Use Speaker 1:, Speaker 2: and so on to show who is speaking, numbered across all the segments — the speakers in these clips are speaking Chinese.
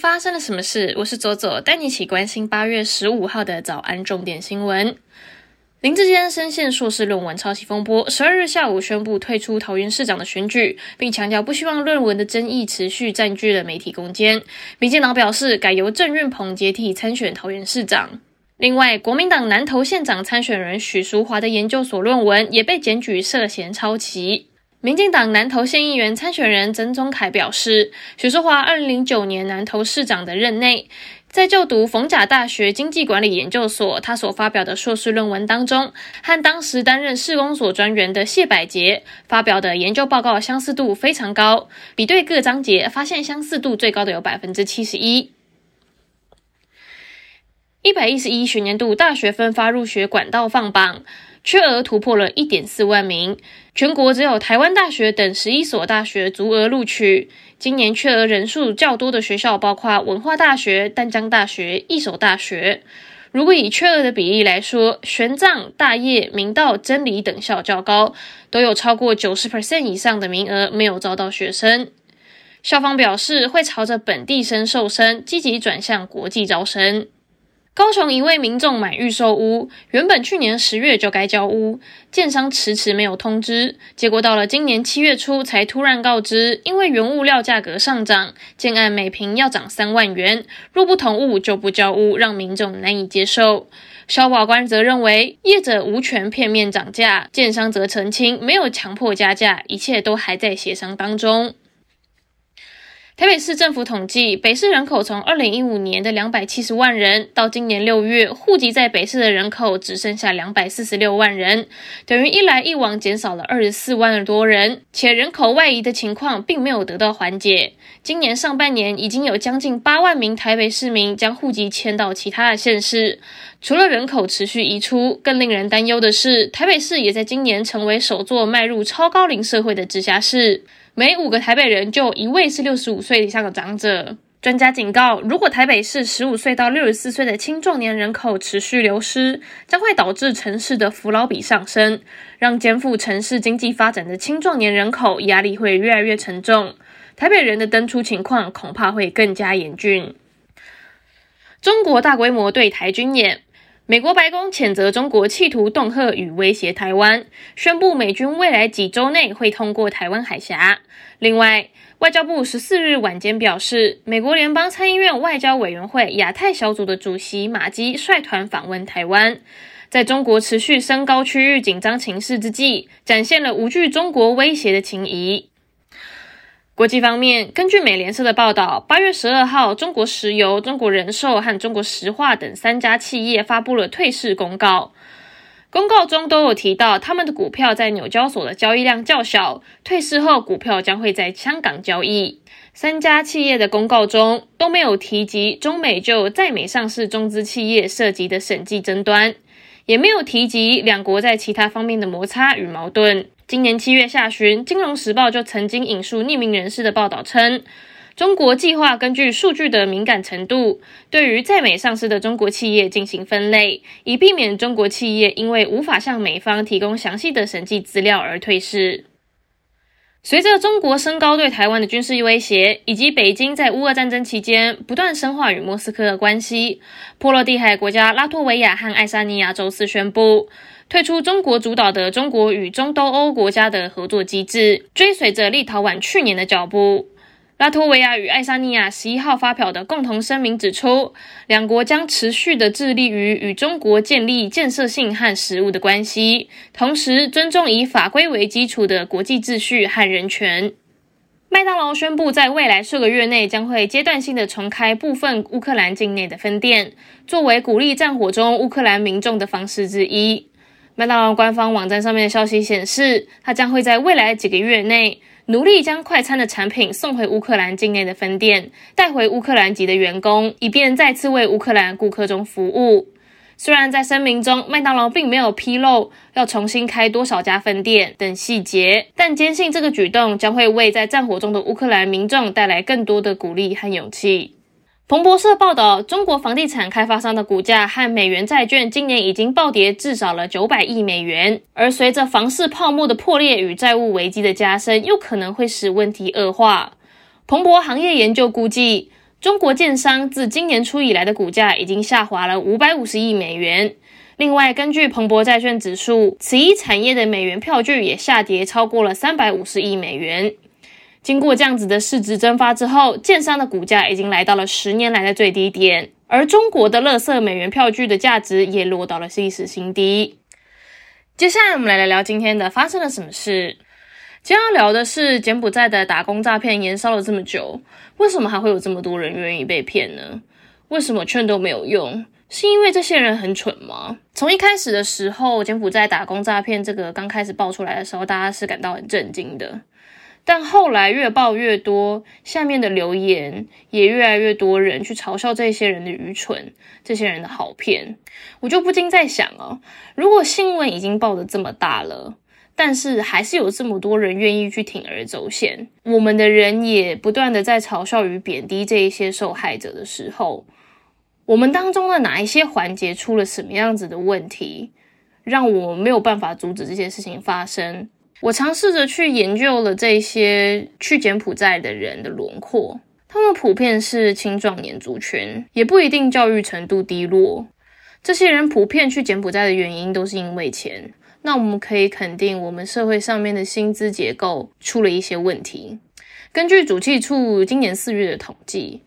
Speaker 1: 发生了什么事？我是左左，带你一起关心八月十五号的早安重点新闻。林志坚深陷硕士论文抄袭风波，十二日下午宣布退出桃园市长的选举，并强调不希望论文的争议持续占据了媒体空间。民进党表示，改由郑运鹏接替参选桃园市长。另外，国民党南投县长参选人许淑华的研究所论文也被检举涉嫌抄袭。民进党南投县议员参选人曾宗凯表示，许淑华二零零九年南投市长的任内，在就读逢甲大学经济管理研究所，他所发表的硕士论文当中，和当时担任市公所专员的谢百杰发表的研究报告相似度非常高，比对各章节，发现相似度最高的有百分之七十一。一百一十一学年度大学分发入学管道放榜。缺额突破了一点四万名，全国只有台湾大学等十一所大学足额录取。今年缺额人数较多的学校包括文化大学、淡江大学、一所大学。如果以缺额的比例来说，玄奘、大业、明道、真理等校较高，都有超过九十 percent 以上的名额没有招到学生。校方表示会朝着本地生瘦身，积极转向国际招生。高雄一位民众买预售屋，原本去年十月就该交屋，建商迟迟没有通知，结果到了今年七月初才突然告知，因为原物料价格上涨，建案每平要涨三万元，若不同屋就不交屋，让民众难以接受。消保官则认为业者无权片面涨价，建商则澄清没有强迫加价，一切都还在协商当中。台北市政府统计，北市人口从二零一五年的两百七十万人，到今年六月，户籍在北市的人口只剩下两百四十六万人，等于一来一往减少了二十四万多人，且人口外移的情况并没有得到缓解。今年上半年已经有将近八万名台北市民将户籍迁到其他的县市。除了人口持续移出，更令人担忧的是，台北市也在今年成为首座迈入超高龄社会的直辖市。每五个台北人就一位是六十五岁以上的长者。专家警告，如果台北市十五岁到六十四岁的青壮年人口持续流失，将会导致城市的扶老比上升，让肩负城市经济发展的青壮年人口压力会越来越沉重。台北人的登出情况恐怕会更加严峻。中国大规模对台军演。美国白宫谴责中国企图恫吓与威胁台湾，宣布美军未来几周内会通过台湾海峡。另外，外交部十四日晚间表示，美国联邦参议院外交委员会亚太小组的主席马基率团访问台湾，在中国持续升高区域紧张情势之际，展现了无惧中国威胁的情谊。国际方面，根据美联社的报道，八月十二号，中国石油、中国人寿和中国石化等三家企业发布了退市公告。公告中都有提到，他们的股票在纽交所的交易量较小，退市后股票将会在香港交易。三家企业的公告中都没有提及中美就在美上市中资企业涉及的审计争端，也没有提及两国在其他方面的摩擦与矛盾。今年七月下旬，《金融时报》就曾经引述匿名人士的报道称，中国计划根据数据的敏感程度，对于在美上市的中国企业进行分类，以避免中国企业因为无法向美方提供详细的审计资料而退市。随着中国升高对台湾的军事威胁，以及北京在乌俄战争期间不断深化与莫斯科的关系，波罗的海国家拉脱维亚和爱沙尼亚周四宣布。退出中国主导的中国与中东欧国家的合作机制，追随着立陶宛去年的脚步。拉脱维亚与爱沙尼亚十一号发表的共同声明指出，两国将持续的致力于与中国建立建设性和实务的关系，同时尊重以法规为基础的国际秩序和人权。麦当劳宣布，在未来数个月内将会阶段性的重开部分乌克兰境内的分店，作为鼓励战火中乌克兰民众的方式之一。麦当劳官方网站上面的消息显示，它将会在未来几个月内努力将快餐的产品送回乌克兰境内的分店，带回乌克兰籍的员工，以便再次为乌克兰顾客中服务。虽然在声明中，麦当劳并没有披露要重新开多少家分店等细节，但坚信这个举动将会为在战火中的乌克兰民众带来更多的鼓励和勇气。彭博社报道，中国房地产开发商的股价和美元债券今年已经暴跌至少了九百亿美元，而随着房市泡沫的破裂与债务危机的加深，又可能会使问题恶化。彭博行业研究估计，中国建商自今年初以来的股价已经下滑了五百五十亿美元。另外，根据彭博债券指数，此一产业的美元票据也下跌超过了三百五十亿美元。经过这样子的市值蒸发之后，建商的股价已经来到了十年来的最低点，而中国的乐色美元票据的价值也落到了历史新低。接下来，我们来聊聊今天的发生了什么事。今天要聊的是柬埔寨的打工诈骗延烧了这么久，为什么还会有这么多人愿意被骗呢？为什么劝都没有用？是因为这些人很蠢吗？从一开始的时候，柬埔寨打工诈骗这个刚开始爆出来的时候，大家是感到很震惊的。但后来越爆越多，下面的留言也越来越多人去嘲笑这些人的愚蠢，这些人的好骗。我就不禁在想哦，如果新闻已经报的这么大了。但是还是有这么多人愿意去铤而走险，我们的人也不断的在嘲笑与贬低这一些受害者的时候，我们当中的哪一些环节出了什么样子的问题，让我没有办法阻止这些事情发生？我尝试着去研究了这些去柬埔寨的人的轮廓，他们普遍是青壮年族群，也不一定教育程度低落。这些人普遍去柬埔寨的原因都是因为钱。那我们可以肯定，我们社会上面的薪资结构出了一些问题。根据主计处今年四月的统计，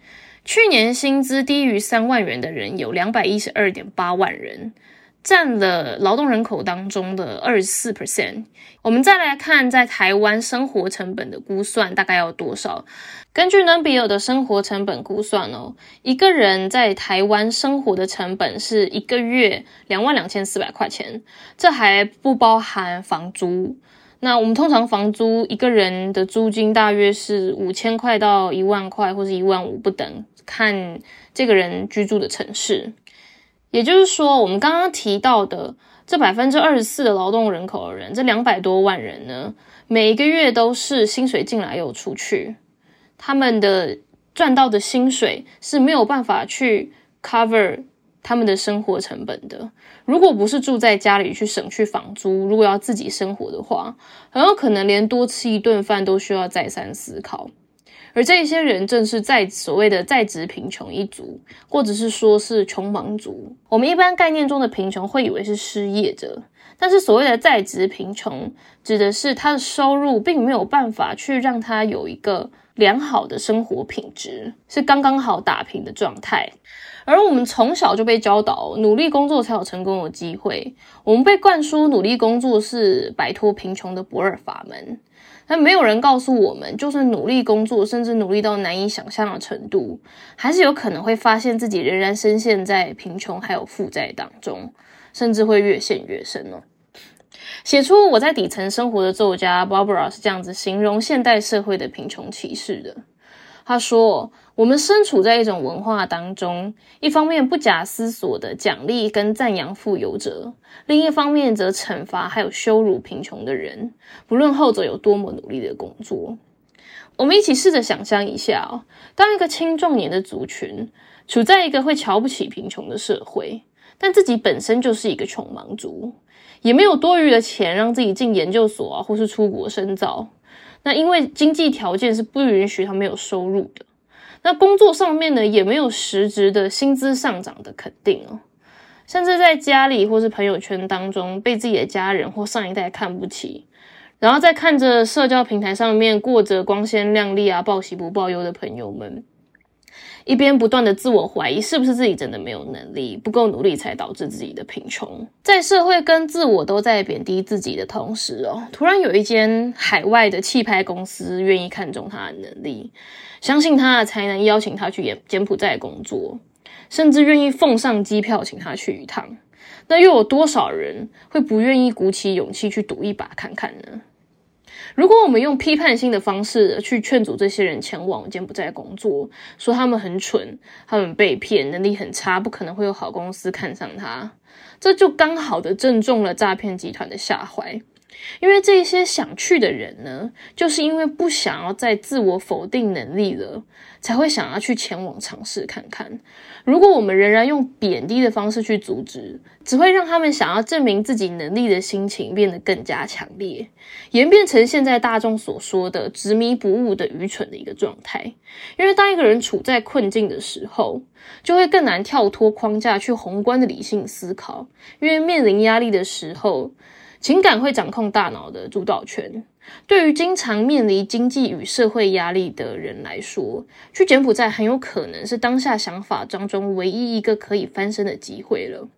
Speaker 1: 去年薪资低于三万元的人有两百一十二点八万人。占了劳动人口当中的二十四 percent。我们再来看在台湾生活成本的估算，大概要多少？根据呢比尔的生活成本估算哦，一个人在台湾生活的成本是一个月两万两千四百块钱，这还不包含房租。那我们通常房租一个人的租金大约是五千块到一万块，或是一万五不等，看这个人居住的城市。也就是说，我们刚刚提到的这百分之二十四的劳动人口的人，这两百多万人呢，每一个月都是薪水进来又出去，他们的赚到的薪水是没有办法去 cover 他们的生活成本的。如果不是住在家里去省去房租，如果要自己生活的话，很有可能连多吃一顿饭都需要再三思考。而这些人正是在所谓的在职贫穷一族，或者是说是穷忙族。我们一般概念中的贫穷会以为是失业者，但是所谓的在职贫穷，指的是他的收入并没有办法去让他有一个良好的生活品质，是刚刚好打平的状态。而我们从小就被教导，努力工作才有成功的机会。我们被灌输努力工作是摆脱贫穷的不二法门。但没有人告诉我们，就算努力工作，甚至努力到难以想象的程度，还是有可能会发现自己仍然深陷在贫穷还有负债当中，甚至会越陷越深哦。写出我在底层生活的作家 Barbara 是这样子形容现代社会的贫穷歧视的。他说：“我们身处在一种文化当中，一方面不假思索的奖励跟赞扬富有者，另一方面则惩罚还有羞辱贫穷的人，不论后者有多么努力的工作。我们一起试着想象一下哦，当一个青壮年的族群处在一个会瞧不起贫穷的社会，但自己本身就是一个穷忙族，也没有多余的钱让自己进研究所啊，或是出国深造。”那因为经济条件是不允许他没有收入的，那工作上面呢也没有实质的薪资上涨的肯定哦，甚至在家里或是朋友圈当中被自己的家人或上一代看不起，然后再看着社交平台上面过着光鲜亮丽啊报喜不报忧的朋友们。一边不断的自我怀疑，是不是自己真的没有能力，不够努力才导致自己的贫穷？在社会跟自我都在贬低自己的同时哦，突然有一间海外的气派公司愿意看中他的能力，相信他才能，邀请他去柬柬埔寨工作，甚至愿意奉上机票请他去一趟。那又有多少人会不愿意鼓起勇气去赌一把看看呢？如果我们用批判性的方式去劝阻这些人前往柬埔寨工作，说他们很蠢，他们被骗，能力很差，不可能会有好公司看上他，这就刚好的正中了诈骗集团的下怀。因为这些想去的人呢，就是因为不想要再自我否定能力了，才会想要去前往尝试看看。如果我们仍然用贬低的方式去阻止，只会让他们想要证明自己能力的心情变得更加强烈，演变成现在大众所说的执迷不悟的愚蠢的一个状态。因为当一个人处在困境的时候，就会更难跳脱框架去宏观的理性思考。因为面临压力的时候。情感会掌控大脑的主导权。对于经常面临经济与社会压力的人来说，去柬埔寨很有可能是当下想法当中唯一一个可以翻身的机会了。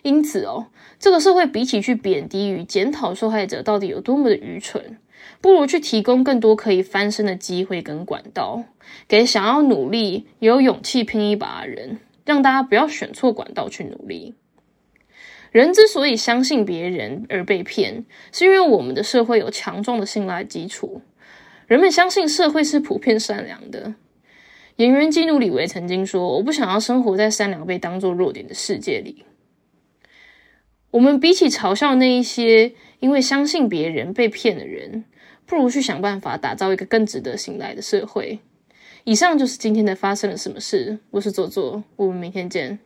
Speaker 1: 因此哦，这个社会比起去贬低与检讨受害者到底有多么的愚蠢，不如去提供更多可以翻身的机会跟管道，给想要努力、有勇气拼一把的人，让大家不要选错管道去努力。人之所以相信别人而被骗，是因为我们的社会有强壮的信赖基础。人们相信社会是普遍善良的。演员基努里维曾经说：“我不想要生活在善良被当作弱点的世界里。”我们比起嘲笑那一些因为相信别人被骗的人，不如去想办法打造一个更值得信赖的社会。以上就是今天的发生了什么事。我是左左，我们明天见。